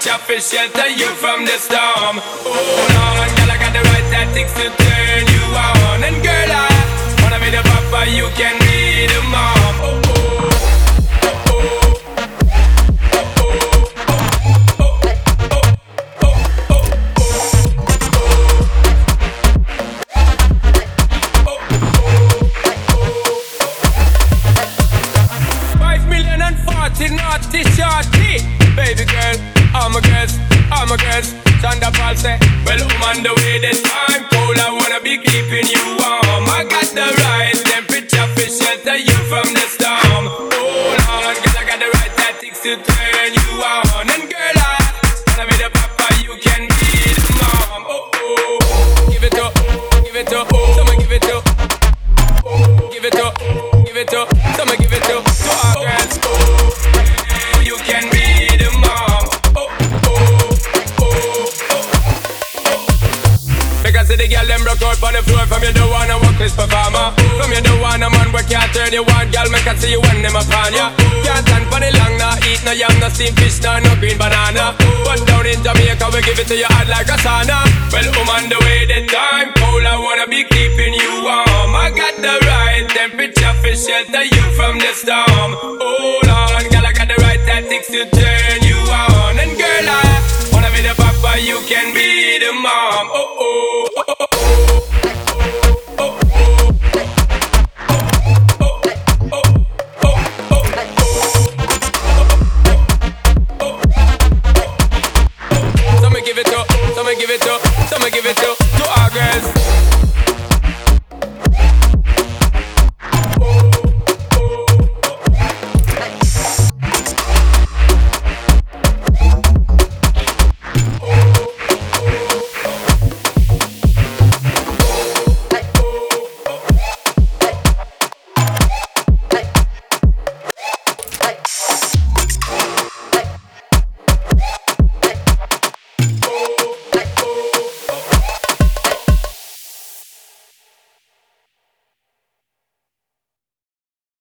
temperature for shelter you from the storm. Hold on, girl, I got the right tactics to turn you on. And girl, I wanna be the papa, you can be the mom. Oh, oh. Forty naughty shorty. Baby girl, all my girls, all my girls. Sean da Paul say, Well, I'm on the way, the time cold. I wanna be keeping you warm. I got the right temperature for shelter you from the storm. Hold on, cause I got the right tactics to turn you on. And girl, I wanna be the papa, you can be the mom. Oh, oh. Give it up, give it up, someone give it up. Give it up, give it up, someone give it up to our girls. Oh, you can be the floor from you don't wanna work this performer. From you don't wanna man work can't turn you on, girl make I see you when them upon ya. Can't stand for the long, nah eat no yam, no steamed fish, nah no green banana. But down in Jamaica we give it to you hot like a sauna. Well, I'm on the way, the time cold, I wanna be keeping you warm. I got the right temperature for shelter you from the storm. Hold on, girl, I got the right tactics to turn you on. give it to, so me give it to, so me give it to to our girls.